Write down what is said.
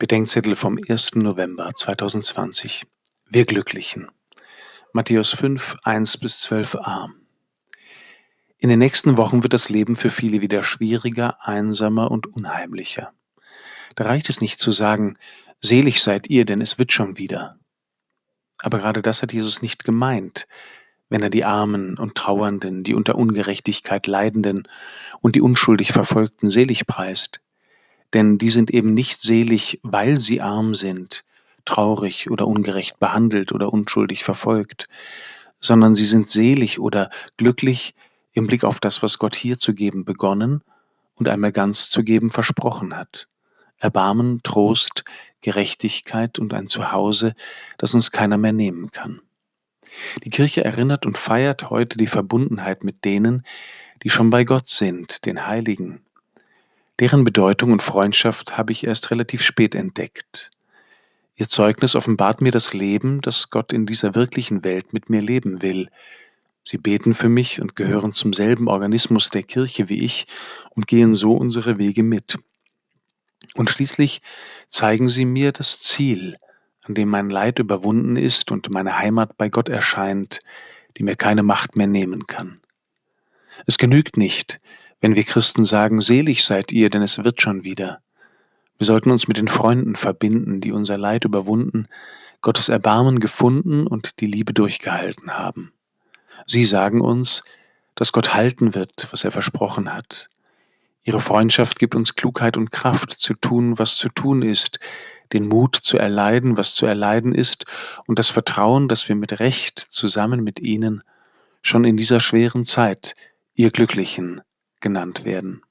Bedenkzettel vom 1. November 2020. Wir Glücklichen. Matthäus 5, 1 bis 12a. In den nächsten Wochen wird das Leben für viele wieder schwieriger, einsamer und unheimlicher. Da reicht es nicht zu sagen, selig seid ihr, denn es wird schon wieder. Aber gerade das hat Jesus nicht gemeint, wenn er die Armen und Trauernden, die unter Ungerechtigkeit Leidenden und die unschuldig Verfolgten selig preist denn die sind eben nicht selig, weil sie arm sind, traurig oder ungerecht behandelt oder unschuldig verfolgt, sondern sie sind selig oder glücklich im Blick auf das, was Gott hier zu geben begonnen und einmal ganz zu geben versprochen hat. Erbarmen, Trost, Gerechtigkeit und ein Zuhause, das uns keiner mehr nehmen kann. Die Kirche erinnert und feiert heute die Verbundenheit mit denen, die schon bei Gott sind, den Heiligen, Deren Bedeutung und Freundschaft habe ich erst relativ spät entdeckt. Ihr Zeugnis offenbart mir das Leben, das Gott in dieser wirklichen Welt mit mir leben will. Sie beten für mich und gehören zum selben Organismus der Kirche wie ich und gehen so unsere Wege mit. Und schließlich zeigen sie mir das Ziel, an dem mein Leid überwunden ist und meine Heimat bei Gott erscheint, die mir keine Macht mehr nehmen kann. Es genügt nicht, wenn wir Christen sagen, selig seid ihr, denn es wird schon wieder. Wir sollten uns mit den Freunden verbinden, die unser Leid überwunden, Gottes Erbarmen gefunden und die Liebe durchgehalten haben. Sie sagen uns, dass Gott halten wird, was er versprochen hat. Ihre Freundschaft gibt uns Klugheit und Kraft zu tun, was zu tun ist, den Mut zu erleiden, was zu erleiden ist, und das Vertrauen, dass wir mit Recht zusammen mit ihnen schon in dieser schweren Zeit, ihr Glücklichen, genannt werden